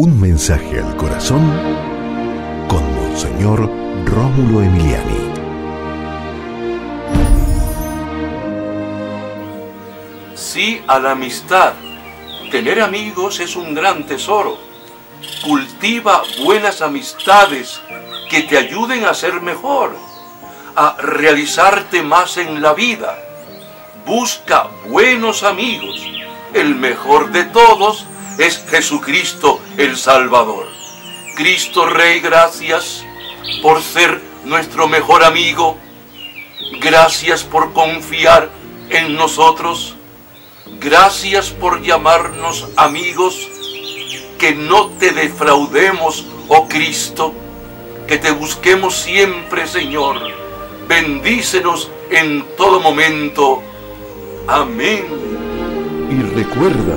Un mensaje al corazón con Monseñor Rómulo Emiliani. Sí a la amistad. Tener amigos es un gran tesoro. Cultiva buenas amistades que te ayuden a ser mejor, a realizarte más en la vida. Busca buenos amigos. El mejor de todos es Jesucristo el Salvador. Cristo Rey, gracias por ser nuestro mejor amigo. Gracias por confiar en nosotros. Gracias por llamarnos amigos. Que no te defraudemos, oh Cristo. Que te busquemos siempre, Señor. Bendícenos en todo momento. Amén. Y recuerda,